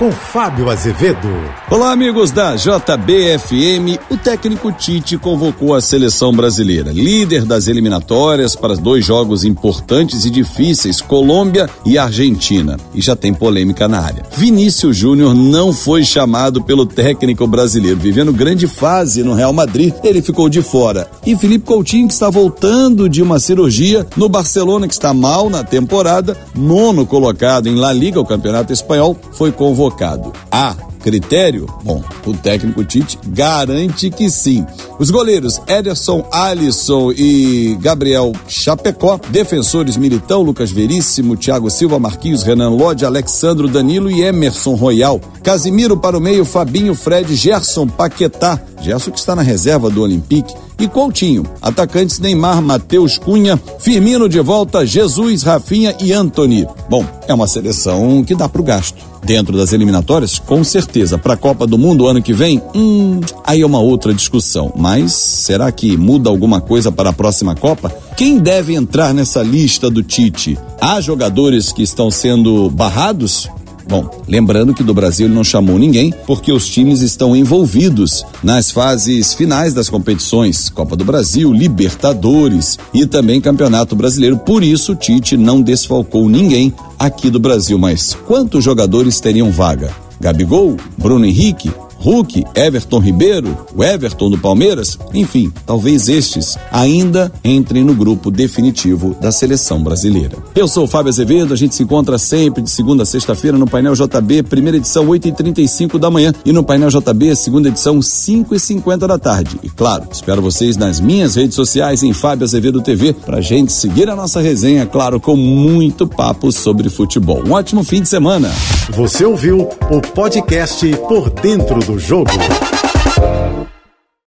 com Fábio Azevedo. Olá, amigos da JBFM. O técnico Tite convocou a seleção brasileira, líder das eliminatórias para dois jogos importantes e difíceis, Colômbia e Argentina. E já tem polêmica na área. Vinícius Júnior não foi chamado pelo técnico brasileiro, vivendo grande fase no Real Madrid, ele ficou de fora. E Felipe Coutinho, que está voltando de uma cirurgia no Barcelona, que está mal na temporada, nono colocado em La Liga, o campeonato espanhol, foi convocado convocado. A critério? Bom, o técnico Tite garante que sim. Os goleiros Ederson, Alisson e Gabriel Chapecó, defensores Militão, Lucas Veríssimo, Thiago Silva, Marquinhos, Renan Lodge, Alexandro Danilo e Emerson Royal. Casimiro para o meio, Fabinho, Fred, Gerson, Paquetá, Gerson que está na reserva do Olympique, e Coutinho. Atacantes Neymar, Matheus Cunha, Firmino de volta, Jesus, Rafinha e Anthony. Bom, é uma seleção que dá para o gasto. Dentro das eliminatórias, com certeza. Para a Copa do Mundo ano que vem, hum, aí é uma outra discussão. Mas será que muda alguma coisa para a próxima Copa? Quem deve entrar nessa lista do Tite? Há jogadores que estão sendo barrados? Bom, lembrando que do Brasil ele não chamou ninguém porque os times estão envolvidos nas fases finais das competições, Copa do Brasil, Libertadores e também Campeonato Brasileiro. Por isso, Tite não desfalcou ninguém aqui do Brasil. Mas quantos jogadores teriam vaga? Gabigol, Bruno Henrique, Hulk, Everton Ribeiro, o Everton do Palmeiras, enfim, talvez estes ainda entrem no grupo definitivo da seleção brasileira. Eu sou o Fábio Azevedo, a gente se encontra sempre de segunda a sexta-feira no painel JB, primeira edição 8h35 da manhã e no painel JB, segunda edição 5h50 da tarde. E claro, espero vocês nas minhas redes sociais em Fábio Azevedo TV pra gente seguir a nossa resenha, claro, com muito papo sobre futebol. Um ótimo fim de semana. Você ouviu o podcast Por Dentro do Jogo.